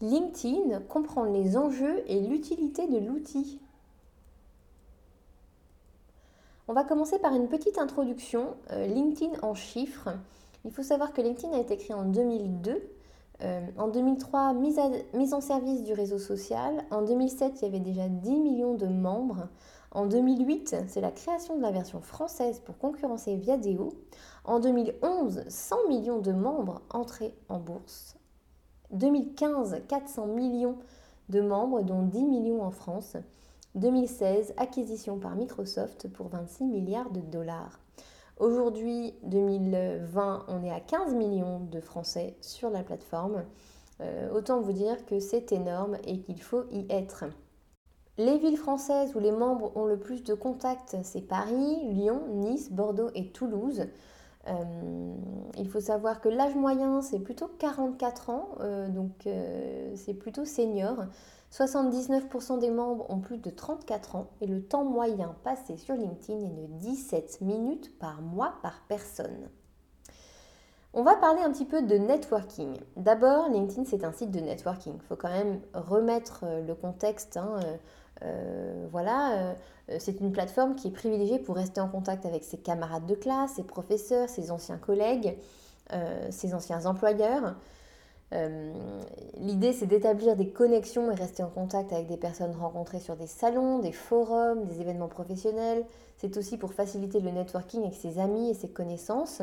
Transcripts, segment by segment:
LinkedIn comprend les enjeux et l'utilité de l'outil. On va commencer par une petite introduction. Euh, LinkedIn en chiffres. Il faut savoir que LinkedIn a été créé en 2002. Euh, en 2003, mise, mise, en service du réseau social. En 2007, il y avait déjà 10 millions de membres. En 2008, c'est la création de la version française pour concurrencer Viadeo. En 2011, 100 millions de membres entrés en bourse. 2015, 400 millions de membres, dont 10 millions en France. 2016, acquisition par Microsoft pour 26 milliards de dollars. Aujourd'hui, 2020, on est à 15 millions de Français sur la plateforme. Euh, autant vous dire que c'est énorme et qu'il faut y être. Les villes françaises où les membres ont le plus de contacts, c'est Paris, Lyon, Nice, Bordeaux et Toulouse. Euh, il faut savoir que l'âge moyen, c'est plutôt 44 ans, euh, donc euh, c'est plutôt senior. 79% des membres ont plus de 34 ans et le temps moyen passé sur LinkedIn est de 17 minutes par mois par personne. On va parler un petit peu de networking. D'abord, LinkedIn, c'est un site de networking. Il faut quand même remettre le contexte. Hein, voilà, euh, c'est une plateforme qui est privilégiée pour rester en contact avec ses camarades de classe, ses professeurs, ses anciens collègues, euh, ses anciens employeurs. L'idée, c'est d'établir des connexions et rester en contact avec des personnes rencontrées sur des salons, des forums, des événements professionnels. C'est aussi pour faciliter le networking avec ses amis et ses connaissances.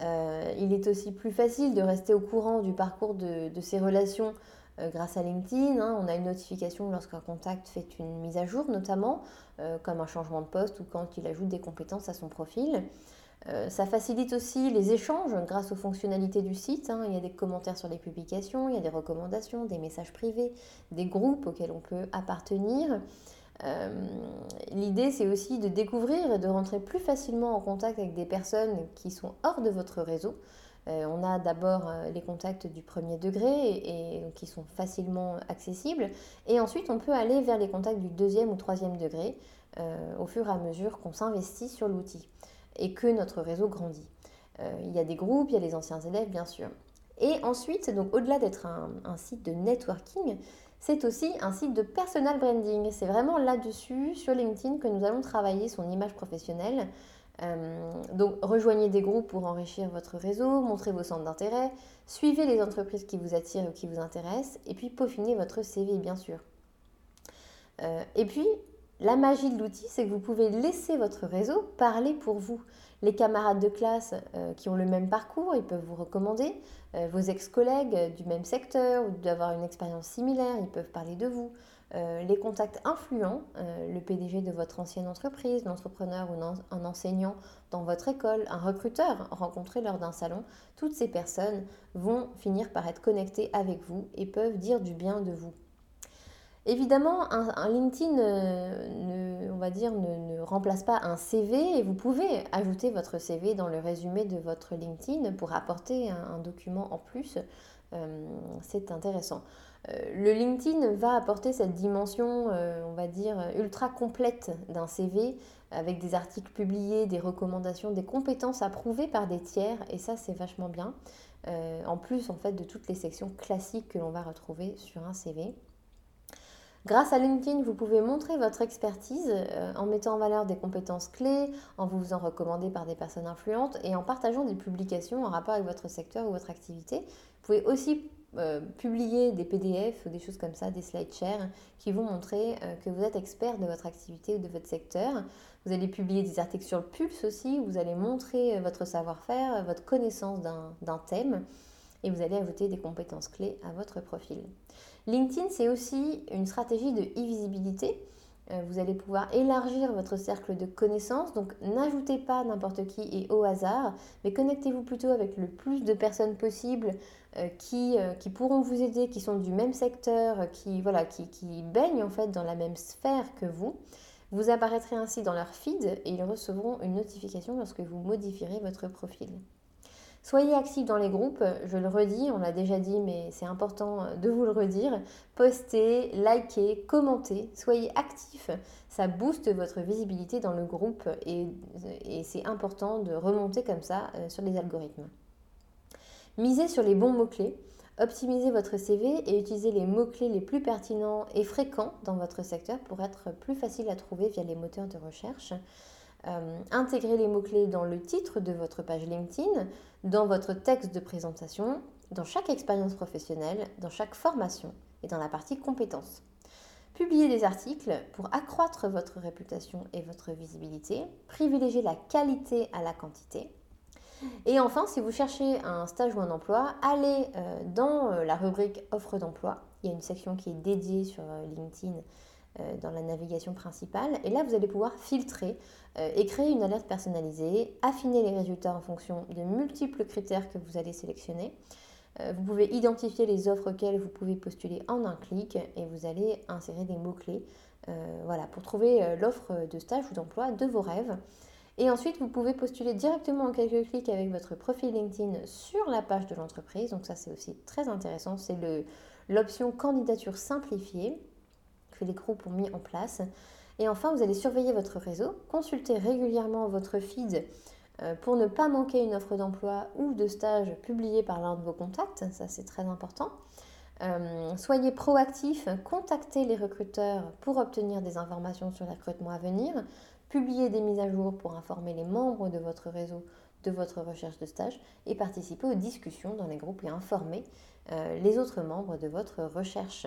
il est aussi plus facile de rester au courant du parcours de, de ses relations euh, grâce à LinkedIn. Hein, on a une notification lorsqu'un contact fait une mise à jour, notamment, euh, comme un changement de poste ou quand il ajoute des compétences à son profil. Euh, ça facilite aussi les échanges grâce aux fonctionnalités du site. Hein. Il y a des commentaires sur les publications, il y a des recommandations, des messages privés, des groupes auxquels on peut appartenir. L'idée, c'est aussi de découvrir et de rentrer plus facilement en contact avec des personnes qui sont hors de votre réseau. Euh, on a d'abord euh, les contacts du premier degré et, qui sont facilement accessibles. Et ensuite, on peut aller vers les contacts du deuxième ou troisième degré euh, au fur et à mesure qu'on s'investit sur l'outil et que notre réseau grandit. il y a des groupes, il y a les anciens élèves, bien sûr. Et ensuite, donc au-delà d'être un, site de networking, c'est aussi un site de personal branding. C'est vraiment là-dessus, sur LinkedIn, que nous allons travailler son image professionnelle. Euh, donc rejoignez des groupes pour enrichir votre réseau, montrez vos centres d'intérêt, suivez les entreprises qui vous attirent ou qui vous intéressent, et puis peaufinez votre CV bien sûr. Euh, et puis, la magie de l'outil, c'est que vous pouvez laisser votre réseau parler pour vous. Les camarades de classe euh, qui ont le même parcours, ils peuvent vous recommander. vos ex-collègues du même secteur ou d'avoir une expérience similaire, ils peuvent parler de vous. Euh, les contacts influents, euh, le PDG de votre ancienne entreprise, l'entrepreneur ou un enseignant dans votre école, un recruteur rencontré lors d'un salon, toutes ces personnes vont finir par être connectées avec vous et peuvent dire du bien de vous. Évidemment, un, LinkedIn, ne, on va dire, ne, remplace pas un CV et vous pouvez ajouter votre CV dans le résumé de votre LinkedIn pour apporter un, document en plus. Euh, c'est intéressant. Euh, le LinkedIn va apporter cette dimension, euh, on va dire, ultra complète d'un CV avec des articles publiés, des recommandations, des compétences approuvées par des tiers et ça c'est vachement bien. en plus en fait de toutes les sections classiques que l'on va retrouver sur un CV. Grâce à LinkedIn, vous pouvez montrer votre expertise euh, en mettant en valeur des compétences clés, en vous faisant recommander par des personnes influentes et en partageant des publications en rapport avec votre secteur ou votre activité. Vous pouvez aussi euh, publier des PDF ou des choses comme ça, des SlideShare, qui vont montrer euh, que vous êtes expert de votre activité ou de votre secteur. Vous allez publier des articles sur le pulse aussi, vous allez montrer votre savoir-faire, votre connaissance d'un thème et vous allez ajouter des compétences clés à votre profil. LinkedIn, c'est aussi une stratégie de e-visibilité. Euh, vous allez pouvoir élargir votre cercle de connaissances. Donc n'ajoutez pas n'importe qui et au hasard, mais connectez-vous plutôt avec le plus de personnes possible euh, qui, euh, qui, pourront vous aider, qui sont du même secteur, qui, voilà, qui, qui baignent en fait dans la même sphère que vous. Vous apparaîtrez ainsi dans leur feed et ils recevront une notification lorsque vous modifierez votre profil. Soyez actifs dans les groupes, je le redis, on l'a déjà dit, mais c'est important de vous le redire. Postez, likez, commentez, soyez actifs, ça booste votre visibilité dans le groupe et, c'est important de remonter comme ça euh, sur les algorithmes. Misez sur les bons mots-clés, optimisez votre CV et utilisez les mots-clés les plus pertinents et fréquents dans votre secteur pour être plus facile à trouver via les moteurs de recherche. Euh, intégrez les mots-clés dans le titre de votre page LinkedIn, dans votre texte de présentation, dans chaque expérience professionnelle, dans chaque formation et dans la partie compétences. Publiez des articles pour accroître votre réputation et votre visibilité. Privilégiez la qualité à la quantité. Et enfin, si vous cherchez un stage ou un emploi, allez euh, dans euh, la rubrique offre d'emploi. Il y a une section qui est dédiée sur LinkedIn euh, dans la navigation principale. Et là, vous allez pouvoir filtrer euh, et créer une alerte personnalisée, affiner les résultats en fonction de multiples critères que vous allez sélectionner. Euh, vous pouvez identifier les offres auxquelles vous pouvez postuler en un clic et vous allez insérer des mots-clés voilà, pour trouver l'offre de stage ou d'emploi de vos rêves. Et ensuite, vous pouvez postuler directement en quelques clics avec votre profil LinkedIn sur la page de l'entreprise. Donc ça, c'est aussi très intéressant. C'est l'option candidature simplifiée les groupes ont mis en place. Et enfin, vous allez surveiller votre réseau, consulter régulièrement votre feed euh, pour ne pas manquer une offre d'emploi ou de stage publiée par l'un de vos contacts, ça c'est très important. Euh, soyez proactif, contactez les recruteurs pour obtenir des informations sur les recrutements à venir, publiez des mises à jour pour informer les membres de votre réseau de votre recherche de stage et participez aux discussions dans les groupes et informer euh, les autres membres de votre recherche.